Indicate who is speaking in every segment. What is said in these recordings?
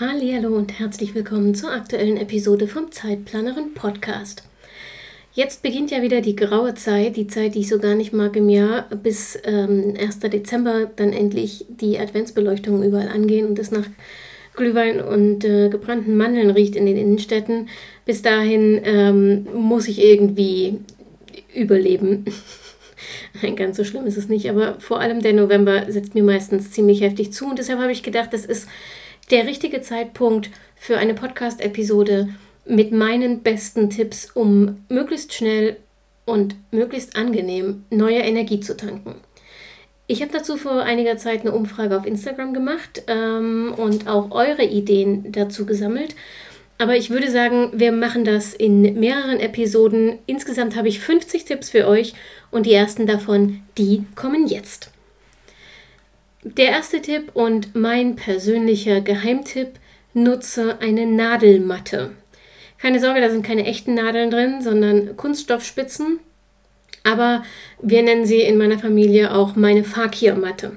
Speaker 1: Hallo und herzlich willkommen zur aktuellen Episode vom Zeitplanerin Podcast. Jetzt beginnt ja wieder die graue Zeit, die Zeit, die ich so gar nicht mag im Jahr, bis ähm, 1. Dezember dann endlich die Adventsbeleuchtungen überall angehen und es nach Glühwein und äh, gebrannten Mandeln riecht in den Innenstädten. Bis dahin ähm, muss ich irgendwie überleben. Nein, ganz so schlimm ist es nicht, aber vor allem der November setzt mir meistens ziemlich heftig zu und deshalb habe ich gedacht, das ist der richtige Zeitpunkt für eine Podcast-Episode mit meinen besten Tipps, um möglichst schnell und möglichst angenehm neue Energie zu tanken. Ich habe dazu vor einiger Zeit eine Umfrage auf Instagram gemacht ähm, und auch eure Ideen dazu gesammelt. Aber ich würde sagen, wir machen das in mehreren Episoden. Insgesamt habe ich 50 Tipps für euch und die ersten davon, die kommen jetzt. Der erste Tipp und mein persönlicher Geheimtipp, nutze eine Nadelmatte. Keine Sorge, da sind keine echten Nadeln drin, sondern Kunststoffspitzen. Aber wir nennen sie in meiner Familie auch meine Fakir-Matte.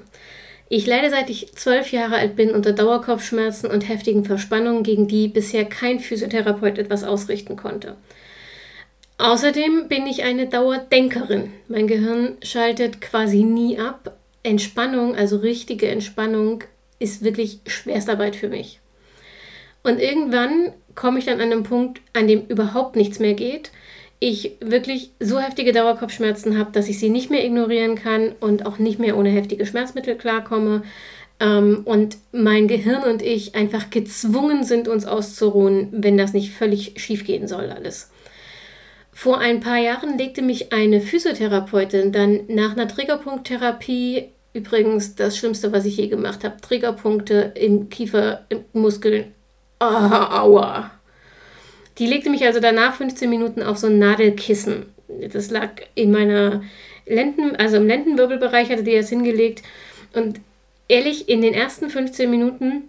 Speaker 1: Ich leide seit ich zwölf Jahre alt bin unter Dauerkopfschmerzen und heftigen Verspannungen, gegen die bisher kein Physiotherapeut etwas ausrichten konnte. Außerdem bin ich eine Dauerdenkerin. Mein Gehirn schaltet quasi nie ab, Entspannung, also richtige Entspannung, ist wirklich Schwerstarbeit für mich. Und irgendwann komme ich dann an einen Punkt, an dem überhaupt nichts mehr geht. Ich wirklich so heftige Dauerkopfschmerzen habe, dass ich sie nicht mehr ignorieren kann und auch nicht mehr ohne heftige Schmerzmittel klarkomme. Ähm, und mein Gehirn und ich einfach gezwungen sind, uns auszuruhen, wenn das nicht völlig schief gehen soll alles. Vor ein paar Jahren legte mich eine Physiotherapeutin dann nach einer Triggerpunkttherapie Übrigens das Schlimmste, was ich je gemacht habe. Triggerpunkte im Kiefer, im Muskeln. Ah, aua. Die legte mich also danach 15 Minuten auf so ein Nadelkissen. Das lag in meiner Lenden, also im Lendenwirbelbereich hatte die das hingelegt. Und ehrlich, in den ersten 15 Minuten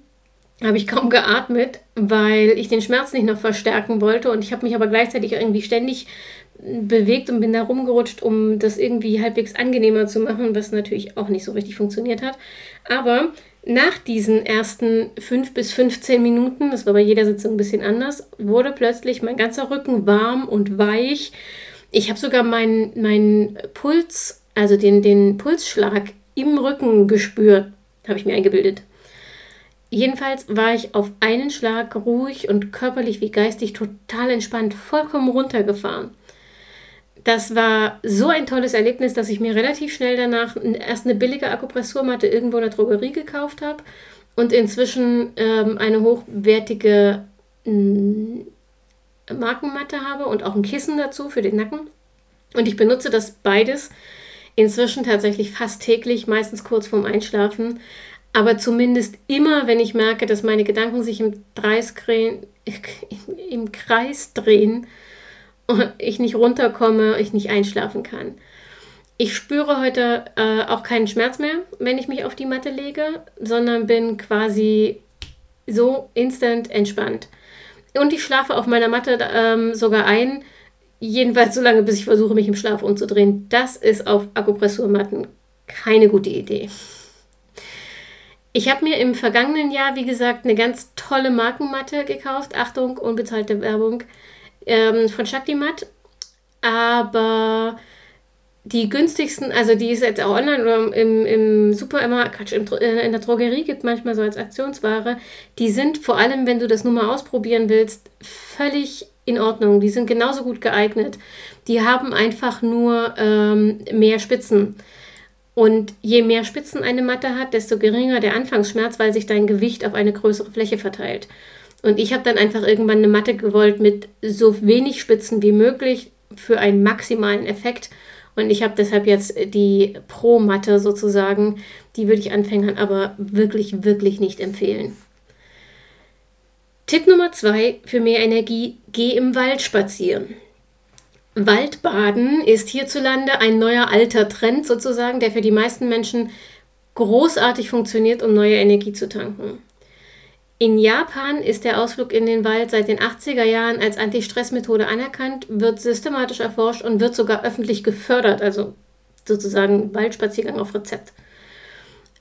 Speaker 1: habe ich kaum geatmet, weil ich den Schmerz nicht noch verstärken wollte. Und ich habe mich aber gleichzeitig irgendwie ständig bewegt und bin da rumgerutscht, um das irgendwie halbwegs angenehmer zu machen, was natürlich auch nicht so richtig funktioniert hat. Aber nach diesen ersten 5 bis 15 Minuten, das war bei jeder Sitzung ein bisschen anders, wurde plötzlich mein ganzer Rücken warm und weich. Ich habe sogar meinen mein Puls, also den, den Pulsschlag im Rücken gespürt, habe ich mir eingebildet. Jedenfalls war ich auf einen Schlag ruhig und körperlich wie geistig total entspannt, vollkommen runtergefahren das war so ein tolles Erlebnis, dass ich mir relativ schnell danach erst eine billige Akupressurmatte irgendwo in der Drogerie gekauft habe und inzwischen ähm, eine hochwertige Markenmatte habe und auch ein Kissen dazu für den Nacken. Und ich benutze das beides inzwischen tatsächlich fast täglich, meistens kurz vorm Einschlafen. Aber zumindest immer, wenn ich merke, dass meine Gedanken sich im, im Kreis drehen, ich nicht runterkomme, ich nicht einschlafen kann. Ich spüre heute äh, auch keinen Schmerz mehr, wenn ich mich auf die Matte lege, sondern bin quasi so instant entspannt. Und ich schlafe auf meiner Matte ähm, sogar ein, jedenfalls so lange, bis ich versuche, mich im Schlaf umzudrehen. Das ist auf Akupressurmatten keine gute Idee. Ich habe mir im vergangenen Jahr, wie gesagt, eine ganz tolle Markenmatte gekauft. Achtung, unbezahlte Werbung ähm, von Shaktimat. Aber die günstigsten, also die es jetzt auch online oder im, im Supermarkt, Quatsch, im, äh, in der Drogerie gibt, manchmal so als Aktionsware, die sind vor allem, wenn du das nur mal ausprobieren willst, völlig in Ordnung. Die sind genauso gut geeignet. Die haben einfach nur ähm, mehr Spitzen. Und je mehr Spitzen eine Matte hat, desto geringer der Anfangsschmerz, weil sich dein Gewicht auf eine größere Fläche verteilt. Und ich habe dann einfach irgendwann eine Matte gewollt mit so wenig Spitzen wie möglich für einen maximalen Effekt. Und ich habe deshalb jetzt die Pro-Matte sozusagen. Die würde ich Anfängern aber wirklich, wirklich nicht empfehlen. Tipp Nummer zwei für mehr Energie, geh im Wald spazieren. Waldbaden ist hierzulande ein neuer alter Trend sozusagen, der für die meisten Menschen großartig funktioniert, um neue Energie zu tanken. In Japan ist der Ausflug in den Wald seit den 80er Jahren als Anti-Stress-Methode anerkannt, wird systematisch erforscht und wird sogar öffentlich gefördert, also sozusagen Waldspaziergang auf Rezept.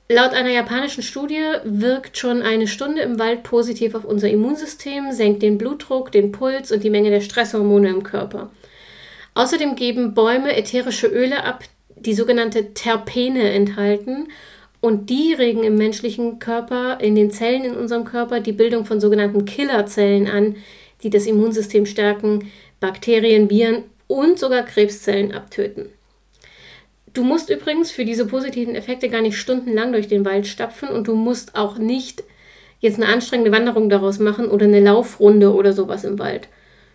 Speaker 1: Laut einer japanischen Studie wirkt schon eine Stunde im Wald positiv auf unser Immunsystem, senkt den Blutdruck, den Puls und die Menge der Stresshormone im Körper. Außerdem geben Bäume ätherische Öle ab, die sogenannte Terpene enthalten und die regen im menschlichen Körper, in den Zellen in unserem Körper, die Bildung von sogenannten Killerzellen an, die das Immunsystem stärken, Bakterien, Viren und sogar Krebszellen abtöten. Du musst übrigens für diese positiven Effekte gar nicht stundenlang durch den Wald stapfen und du musst auch nicht jetzt eine anstrengende Wanderung daraus machen oder eine Laufrunde oder sowas im Wald.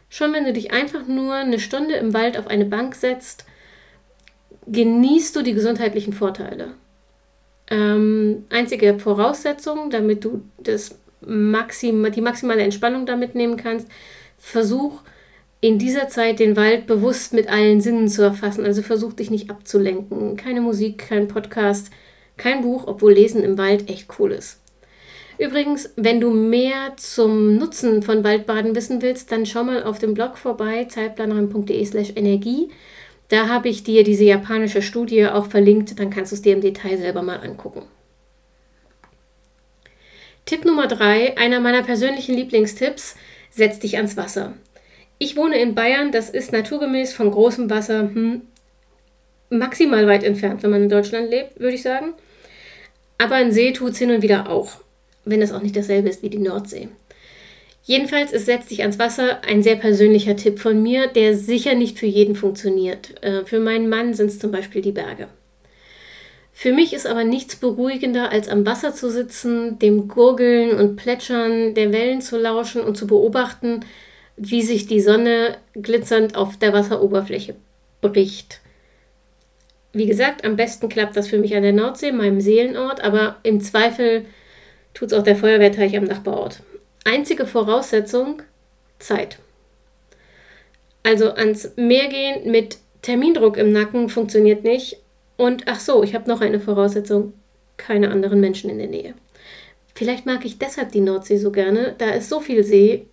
Speaker 1: Schon wenn du dich einfach nur eine Stunde im Wald auf eine Bank setzt, genießt du die gesundheitlichen Vorteile. Ähm, einzige Voraussetzung, damit du das Maxim, die maximale Entspannung damit nehmen kannst, versuch in dieser Zeit den Wald bewusst mit allen Sinnen zu erfassen. Also versuch dich nicht abzulenken. Keine Musik, kein Podcast, kein Buch, obwohl Lesen im Wald echt cool ist. Übrigens, wenn du mehr zum Nutzen von Waldbaden wissen willst, dann schau mal auf dem Blog vorbei, zeitplanerin.de/slash Energie. Da habe ich dir diese japanische Studie auch verlinkt, dann kannst du es dir im Detail selber mal angucken. Tipp Nummer drei, einer meiner persönlichen Lieblingstipps, setz dich ans Wasser. Ich wohne in Bayern, das ist naturgemäß von großem Wasser hm, maximal weit entfernt, wenn man in Deutschland lebt, würde ich sagen. Aber ein See tut es hin und wieder auch, wenn es auch nicht dasselbe ist wie die Nordsee. Jedenfalls ist Setz dich ans Wasser ein sehr persönlicher Tipp von mir, der sicher nicht für jeden funktioniert. Äh, für meinen Mann sind es zum Beispiel die Berge. Für mich ist aber nichts beruhigender, als am Wasser zu sitzen, dem Gurgeln und Plätschern der Wellen zu lauschen und zu beobachten, wie sich die Sonne glitzernd auf der Wasseroberfläche bricht. Wie gesagt, am besten klappt das für mich an der Nordsee, meinem Seelenort, aber im Zweifel tut es auch der Feuerwehrteich am Nachbarort. Einzige Voraussetzung, Zeit. Also ans Meer gehen mit Termindruck im Nacken funktioniert nicht. Und ach so, ich habe noch eine Voraussetzung, keine anderen Menschen in der Nähe. Vielleicht mag ich deshalb die Nordsee so gerne, da ist so viel See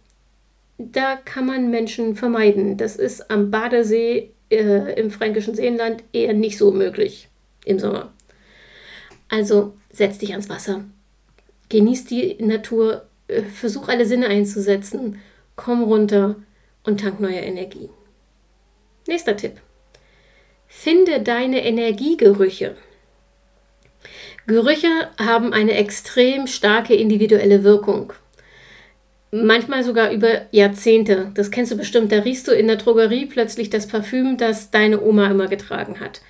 Speaker 1: da kann man Menschen vermeiden. Das ist am Badesee äh, im fränkischen Seenland eher nicht so möglich im Sommer. Also setz dich ans Wasser. Genieß die Natur, versuch alle Sinne einzusetzen, komm runter und tank neue Energie. Nächster Tipp. Finde deine Energiegerüche. Gerüche haben eine extrem starke individuelle Wirkung manchmal sogar über Jahrzehnte. Das kennst du bestimmt. Da riechst du in der Drogerie plötzlich das Parfüm, das deine Oma immer getragen hat.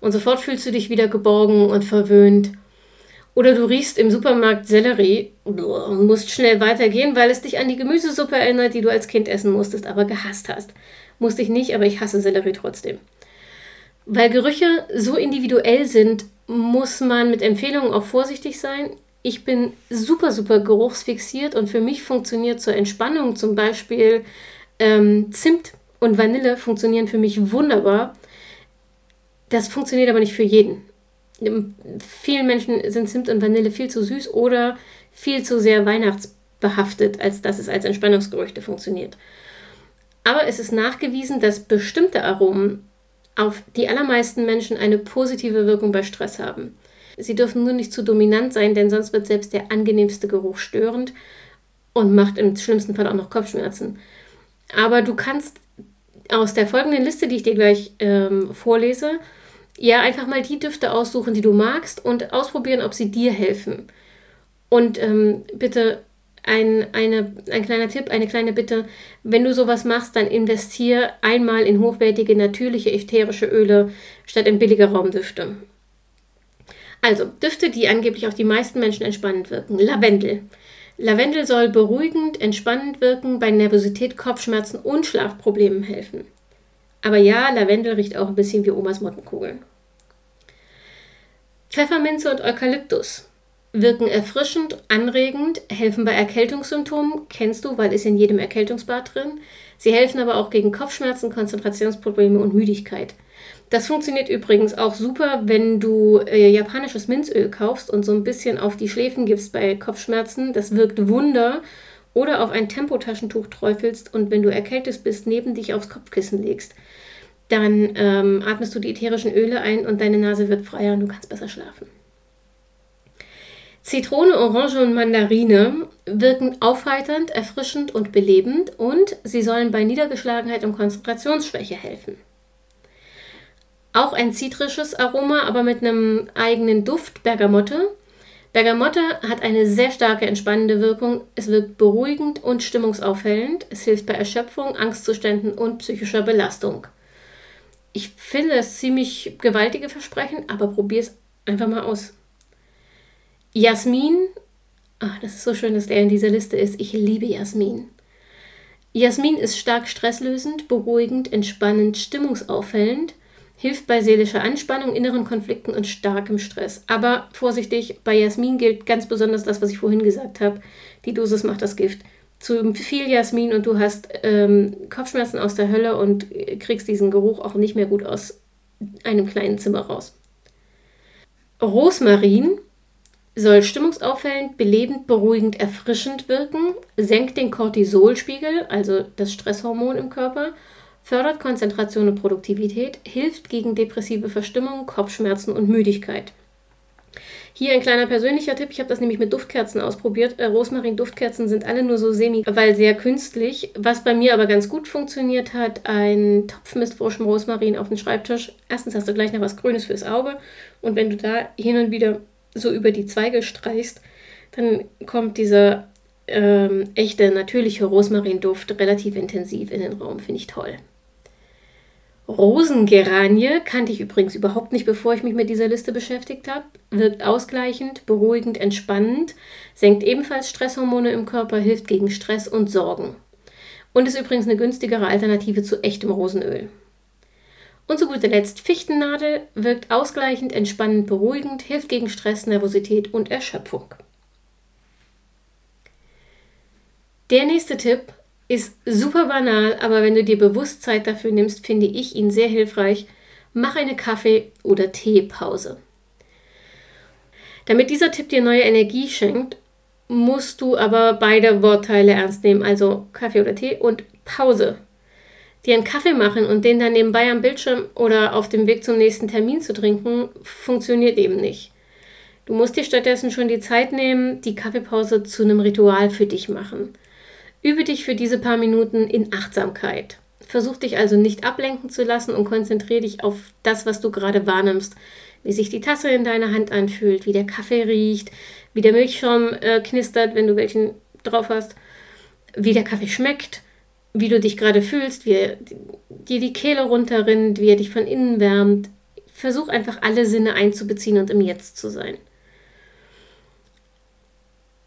Speaker 1: Und sofort fühlst du dich wieder geborgen und verwöhnt. Oder du riechst im Supermarkt Sellerie und musst schnell weitergehen, weil es dich an die Gemüsesuppe erinnert, die du als Kind essen musstest, aber gehasst hast. Musste ich nicht, aber ich hasse Sellerie trotzdem. Weil Gerüche so individuell sind, muss man mit Empfehlungen auch vorsichtig sein ich bin super, super geruchsfixiert und für mich funktioniert zur Entspannung zum Beispiel ähm, Zimt und Vanille funktionieren für mich wunderbar. Das funktioniert aber nicht für jeden. Vielen Menschen sind Zimt und Vanille viel zu süß oder viel zu sehr weihnachtsbehaftet, als dass es als Entspannungsgerüchte funktioniert. Aber es ist nachgewiesen, dass bestimmte Aromen auf die allermeisten Menschen eine positive Wirkung bei Stress haben. Sie dürfen nur nicht zu dominant sein, denn sonst wird selbst der angenehmste Geruch störend und macht im schlimmsten Fall auch noch Kopfschmerzen. Aber du kannst aus der folgenden Liste, die ich dir gleich ähm, vorlese, ja einfach mal die Düfte aussuchen, die du magst und ausprobieren, ob sie dir helfen. Und ähm, bitte ein, eine, ein kleiner Tipp, eine kleine Bitte, wenn du sowas machst, dann investier einmal in hochwertige, natürliche, ätherische Öle statt in billige Raumdüfte. Also, Düfte, die angeblich auf die meisten Menschen entspannend wirken. Lavendel. Lavendel soll beruhigend, entspannend wirken, bei Nervosität, Kopfschmerzen und Schlafproblemen helfen. Aber ja, Lavendel riecht auch ein bisschen wie Omas Mottenkugeln. Pfefferminze und Eukalyptus. wirken erfrischend, anregend, helfen bei Erkältungssymptomen, kennst du, weil ist in jedem Erkältungsbad drin. Sie helfen aber auch gegen Kopfschmerzen, Konzentrationsprobleme und Müdigkeit. Das funktioniert übrigens auch super, wenn du äh, japanisches Minzöl kaufst und so ein bisschen auf die Schläfen gibst bei Kopfschmerzen. Das wirkt Wunder. Oder auf ein Tempotaschentuch träufelst und wenn du erkältet bist, neben dich aufs Kopfkissen legst. Dann ähm, atmest du die ätherischen Öle ein und deine Nase wird freier und du kannst besser schlafen. Zitrone, Orange und Mandarine wirken aufheiternd, erfrischend und belebend und sie sollen bei Niedergeschlagenheit und Konzentrationsschwäche helfen. Auch ein zitrisches Aroma, aber mit einem eigenen Duft, Bergamotte. Bergamotte hat eine sehr starke entspannende Wirkung. Es wirkt beruhigend und stimmungsaufhellend. Es hilft bei Erschöpfung, Angstzuständen und psychischer Belastung. Ich finde es ziemlich gewaltige Versprechen, aber probier es einfach mal aus. Jasmin, ach, das ist so schön, dass der in dieser Liste ist. Ich liebe Jasmin. Jasmin ist stark stresslösend, beruhigend, entspannend, stimmungsaufhellend hilft bei seelischer Anspannung, inneren Konflikten und starkem Stress. Aber vorsichtig, bei Jasmin gilt ganz besonders das, was ich vorhin gesagt habe. Die Dosis macht das Gift. Zu viel Jasmin und du hast ähm, Kopfschmerzen aus der Hölle und kriegst diesen Geruch auch nicht mehr gut aus einem kleinen Zimmer raus. Rosmarin soll stimmungsauffällend, belebend, beruhigend, erfrischend wirken, senkt den Cortisolspiegel, also das Stresshormon im Körper, fördert Konzentration und Produktivität, hilft gegen depressive Verstimmung, Kopfschmerzen und Müdigkeit. Hier ein kleiner persönlicher Tipp. Ich habe das nämlich mit Duftkerzen ausprobiert. Äh, Rosmarin-Duftkerzen sind alle nur so semi, weil sehr künstlich. Was bei mir aber ganz gut funktioniert hat, ein Topf mit frischem Rosmarin auf den Schreibtisch. Erstens hast du gleich noch was Grünes fürs Auge. Und wenn du da hin und wieder so über die Zweige streichst, dann kommt dieser ähm, echte, natürliche Rosmarinduft relativ intensiv in den Raum. Finde ich toll. Rosengeranie kannte ich übrigens überhaupt nicht, bevor ich mich mit dieser Liste beschäftigt habe. Wirkt ausgleichend, beruhigend, entspannend, senkt ebenfalls Stresshormone im Körper, hilft gegen Stress und Sorgen. Und ist übrigens eine günstigere Alternative zu echtem Rosenöl. Und zu guter Letzt Fichtennadel wirkt ausgleichend, entspannend, beruhigend, hilft gegen Stress, Nervosität und Erschöpfung. Der nächste Tipp ist super banal, aber wenn du dir bewusst Zeit dafür nimmst, finde ich ihn sehr hilfreich. Mach eine Kaffee- oder Teepause. Damit dieser Tipp dir neue Energie schenkt, musst du aber beide Wortteile ernst nehmen, also Kaffee oder Tee und Pause. Dir einen Kaffee machen und den dann nebenbei am Bildschirm oder auf dem Weg zum nächsten Termin zu trinken, funktioniert eben nicht. Du musst dir stattdessen schon die Zeit nehmen, die Kaffeepause zu einem Ritual für dich machen. Übe dich für diese paar Minuten in Achtsamkeit. Versuch dich also nicht ablenken zu lassen und konzentriere dich auf das, was du gerade wahrnimmst. Wie sich die Tasse in deiner Hand anfühlt, wie der Kaffee riecht, wie der Milchschaum äh, knistert, wenn du welchen drauf hast, wie der Kaffee schmeckt, wie du dich gerade fühlst, wie dir die Kehle runterrinnt, wie er dich von innen wärmt. Versuch einfach alle Sinne einzubeziehen und im Jetzt zu sein.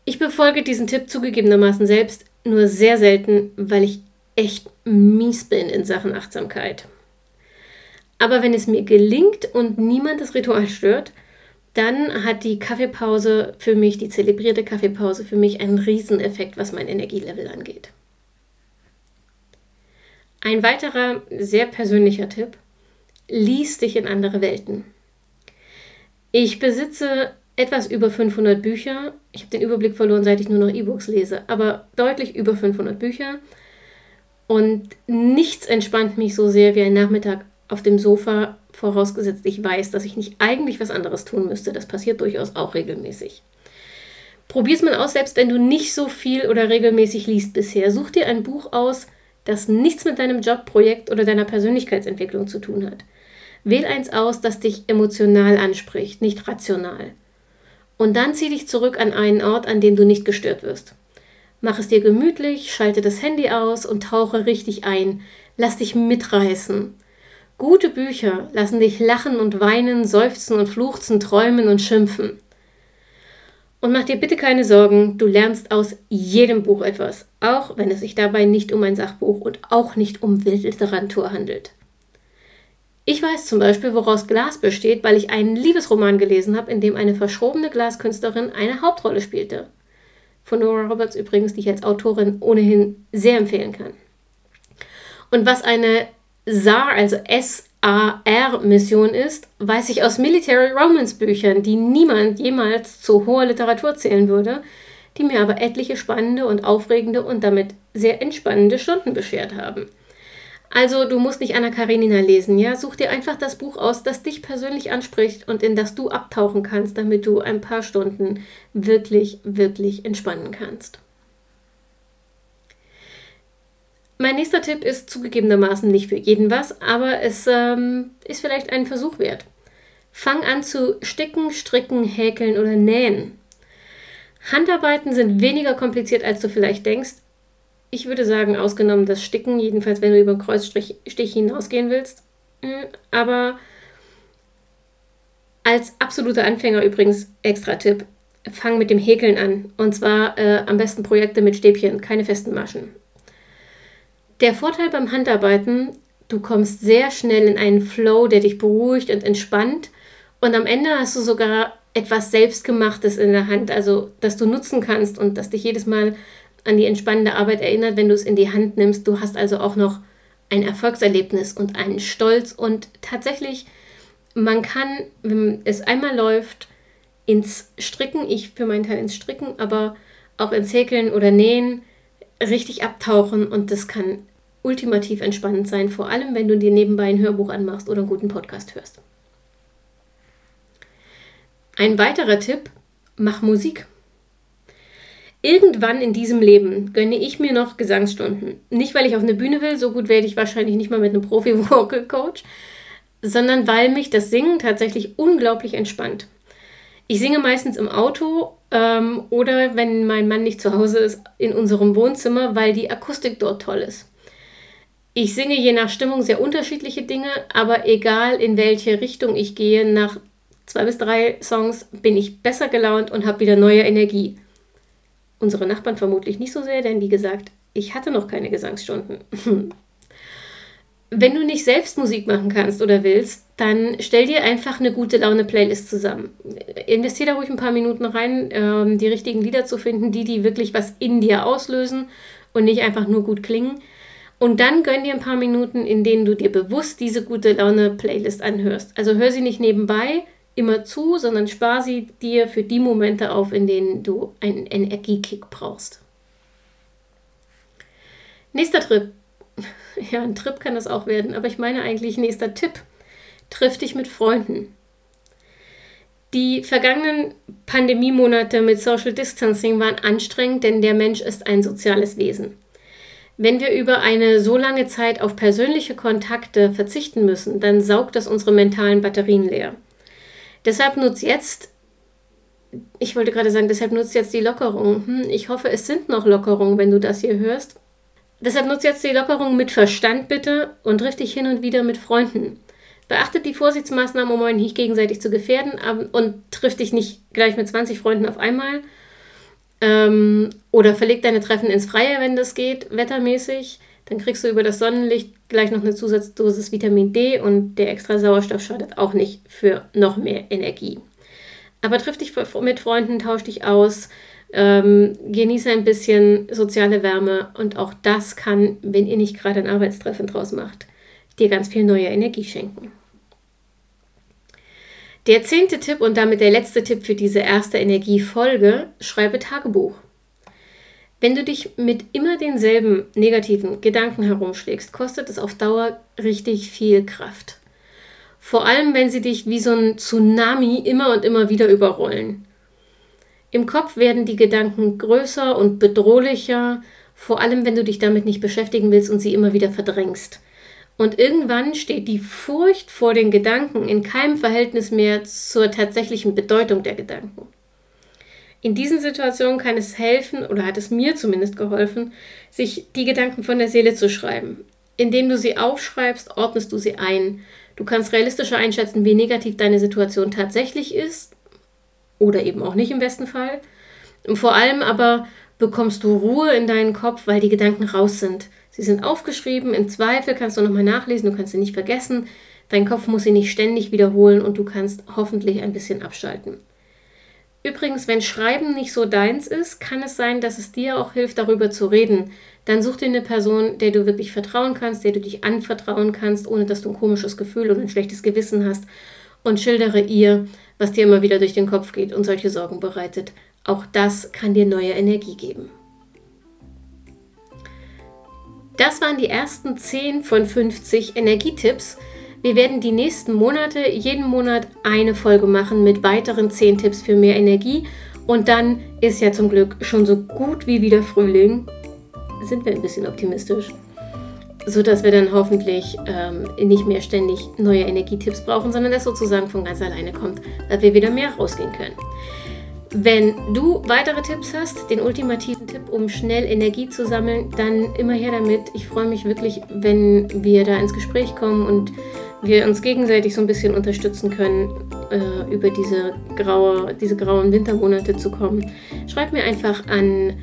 Speaker 1: Ich befolge diesen Tipp zugegebenermaßen selbst nur sehr selten, weil ich echt mies bin in Sachen Achtsamkeit. Aber wenn es mir gelingt und niemand das Ritual stört, dann hat die Kaffeepause für mich, die zelebrierte Kaffeepause für mich einen Rieseneffekt, was mein Energielevel angeht. Ein weiterer sehr persönlicher Tipp, lies dich in andere Welten. Ich besitze etwas über 500 Bücher. Ich habe den Überblick verloren, seit ich nur noch E-Books lese, aber deutlich über 500 Bücher. Und nichts entspannt mich so sehr wie ein Nachmittag auf dem Sofa, vorausgesetzt ich weiß, dass ich nicht eigentlich was anderes tun müsste. Das passiert durchaus auch regelmäßig. Probier es mal aus, selbst wenn du nicht so viel oder regelmäßig liest bisher. Such dir ein Buch aus, das nichts mit deinem Jobprojekt oder deiner Persönlichkeitsentwicklung zu tun hat. Wähl eins aus, das dich emotional anspricht, nicht rational. Und dann zieh dich zurück an einen Ort, an dem du nicht gestört wirst. Mach es dir gemütlich, schalte das Handy aus und tauche richtig ein. Lass dich mitreißen. Gute Bücher lassen dich lachen und weinen, seufzen und fluchzen, träumen und schimpfen. Und mach dir bitte keine Sorgen, du lernst aus jedem Buch etwas, auch wenn es sich dabei nicht um ein Sachbuch und auch nicht um Wildliteratur handelt. Ich weiß zum Beispiel, woraus Glas besteht, weil ich einen Liebesroman gelesen habe, in dem eine verschrobene Glaskünstlerin eine Hauptrolle spielte. Von Nora Roberts übrigens, die ich als Autorin ohnehin sehr empfehlen kann. Und was eine SAR, also S-A-R-Mission ist, weiß ich aus Military Romance Büchern, die niemand jemals zu hoher Literatur zählen würde, die mir aber etliche spannende und aufregende und damit sehr entspannende Stunden beschert haben. Also du musst nicht Anna Karenina lesen, ja? Such dir einfach das Buch aus, das dich persönlich anspricht und in das du abtauchen kannst, damit du ein paar Stunden wirklich, wirklich entspannen kannst. Mein nächster Tipp ist zugegebenermaßen nicht für jeden was, aber es ähm, ist vielleicht einen Versuch wert. Fang an zu sticken, stricken, häkeln oder nähen. Handarbeiten sind weniger kompliziert, als du vielleicht denkst ich würde sagen, ausgenommen das Sticken, jedenfalls wenn du über den Kreuzstich hinausgehen willst. Hm, aber als absoluter Anfänger übrigens extra Tipp, fang mit dem Häkeln an. Und zwar äh, am besten Projekte mit Stäbchen, keine festen Maschen. Der Vorteil beim Handarbeiten, du kommst sehr schnell in einen Flow, der dich beruhigt und entspannt. Und am Ende hast du sogar etwas Selbstgemachtes in der Hand, also das du nutzen kannst und das dich jedes Mal an die entspannende Arbeit erinnert, wenn du es in die Hand nimmst. Du hast also auch noch ein Erfolgserlebnis und einen Stolz und tatsächlich, man kann, wenn es einmal läuft, ins Stricken, ich für meinen Teil ins Stricken, aber auch ins Häkeln oder Nähen richtig abtauchen und das kann ultimativ entspannend sein, vor allem wenn du dir nebenbei ein Hörbuch anmachst oder einen guten Podcast hörst. Ein weiterer Tipp, mach Musik. Irgendwann in diesem Leben gönne ich mir noch Gesangsstunden. Nicht, weil ich auf eine Bühne will, so gut werde ich wahrscheinlich nicht mal mit einem Profi-Vocal-Coach, sondern weil mich das Singen tatsächlich unglaublich entspannt. Ich singe meistens im Auto ähm, oder wenn mein Mann nicht zu Hause ist, in unserem Wohnzimmer, weil die Akustik dort toll ist. Ich singe je nach Stimmung sehr unterschiedliche Dinge, aber egal in welche Richtung ich gehe, nach zwei bis drei Songs bin ich besser gelaunt und habe wieder neue Energie. Unsere Nachbarn vermutlich nicht so sehr, denn wie gesagt, ich hatte noch keine Gesangsstunden. Wenn du nicht selbst Musik machen kannst oder willst, dann stell dir einfach eine gute Laune-Playlist zusammen. Investier da ruhig ein paar Minuten rein, ähm, die richtigen Lieder zu finden, die, die wirklich was in dir auslösen und nicht einfach nur gut klingen. Und dann gönn dir ein paar Minuten, in denen du dir bewusst diese gute Laune-Playlist anhörst. Also hör sie nicht nebenbei, immer zu, sondern spar sie dir für die Momente auf, in denen du einen Energiekick brauchst. Nächster Trip. Ja, ein Trip kann das auch werden, aber ich meine eigentlich nächster Tipp. Triff dich mit Freunden. Die vergangenen Pandemiemonate mit Social Distancing waren anstrengend, denn der Mensch ist ein soziales Wesen. Wenn wir über eine so lange Zeit auf persönliche Kontakte verzichten müssen, dann saugt das unsere mentalen Batterien leer. Deshalb nutzt jetzt, ich wollte gerade sagen, deshalb nutzt jetzt die Lockerung. Hm, ich hoffe, es sind noch Lockerungen, wenn du das hier hörst. Deshalb nutzt jetzt die Lockerung mit Verstand bitte und triff dich hin und wieder mit Freunden. Beachtet die Vorsichtsmaßnahmen, um euch nicht gegenseitig zu gefährden und triff dich nicht gleich mit 20 Freunden auf einmal. Ähm, oder verleg deine Treffen ins Freie, wenn das geht, wettermäßig. Dann kriegst du über das Sonnenlicht gleich noch eine Zusatzdosis Vitamin D und der extra Sauerstoff schadet auch nicht für noch mehr Energie. Aber triff dich mit Freunden, tausch dich aus, ähm, genieße ein bisschen soziale Wärme und auch das kann, wenn ihr nicht gerade ein Arbeitstreffen draus macht, dir ganz viel neue Energie schenken. Der zehnte Tipp und damit der letzte Tipp für diese erste Energiefolge, schreibe Tagebuch. Wenn du dich mit immer denselben negativen Gedanken herumschlägst, kostet es auf Dauer richtig viel Kraft. Vor allem, wenn sie dich wie so ein Tsunami immer und immer wieder überrollen. Im Kopf werden die Gedanken größer und bedrohlicher, vor allem wenn du dich damit nicht beschäftigen willst und sie immer wieder verdrängst. Und irgendwann steht die Furcht vor den Gedanken in keinem Verhältnis mehr zur tatsächlichen Bedeutung der Gedanken. In diesen Situationen kann es helfen, oder hat es mir zumindest geholfen, sich die Gedanken von der Seele zu schreiben. Indem du sie aufschreibst, ordnest du sie ein. Du kannst realistischer einschätzen, wie negativ deine Situation tatsächlich ist oder eben auch nicht im besten Fall. Und vor allem aber bekommst du Ruhe in deinen Kopf, weil die Gedanken raus sind. Sie sind aufgeschrieben, im Zweifel kannst du nochmal nachlesen, du kannst sie nicht vergessen. Dein Kopf muss sie nicht ständig wiederholen und du kannst hoffentlich ein bisschen abschalten. Übrigens, wenn Schreiben nicht so deins ist, kann es sein, dass es dir auch hilft, darüber zu reden. Dann such dir eine Person, der du wirklich vertrauen kannst, der du dich anvertrauen kannst, ohne dass du ein komisches Gefühl oder ein schlechtes Gewissen hast und schildere ihr, was dir immer wieder durch den Kopf geht und solche Sorgen bereitet. Auch das kann dir neue Energie geben. Das waren die ersten 10 von 50 Energietipps. Wir werden die nächsten Monate jeden Monat eine Folge machen mit weiteren 10 Tipps für mehr Energie. Und dann ist ja zum Glück schon so gut wie wieder Frühling. Sind wir ein bisschen optimistisch. Sodass wir dann hoffentlich ähm, nicht mehr ständig neue Energietipps brauchen, sondern das sozusagen von ganz alleine kommt, weil wir wieder mehr rausgehen können. Wenn du weitere Tipps hast, den ultimativen Tipp, um schnell Energie zu sammeln, dann immer her damit. Ich freue mich wirklich, wenn wir da ins Gespräch kommen und wir uns gegenseitig so ein bisschen unterstützen können, äh, über diese, graue, diese grauen Wintermonate zu kommen. Schreib mir einfach an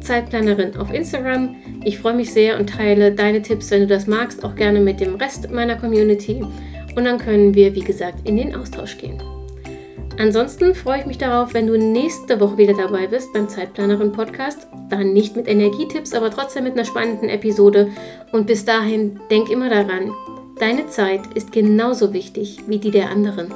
Speaker 1: Zeitplanerin auf Instagram. Ich freue mich sehr und teile deine Tipps, wenn du das magst, auch gerne mit dem Rest meiner Community. Und dann können wir, wie gesagt, in den Austausch gehen. Ansonsten freue ich mich darauf, wenn du nächste Woche wieder dabei bist beim Zeitplanerin Podcast. Dann nicht mit Energietipps, aber trotzdem mit einer spannenden Episode. Und bis dahin, denk immer daran, Deine Zeit ist genauso wichtig wie die der anderen.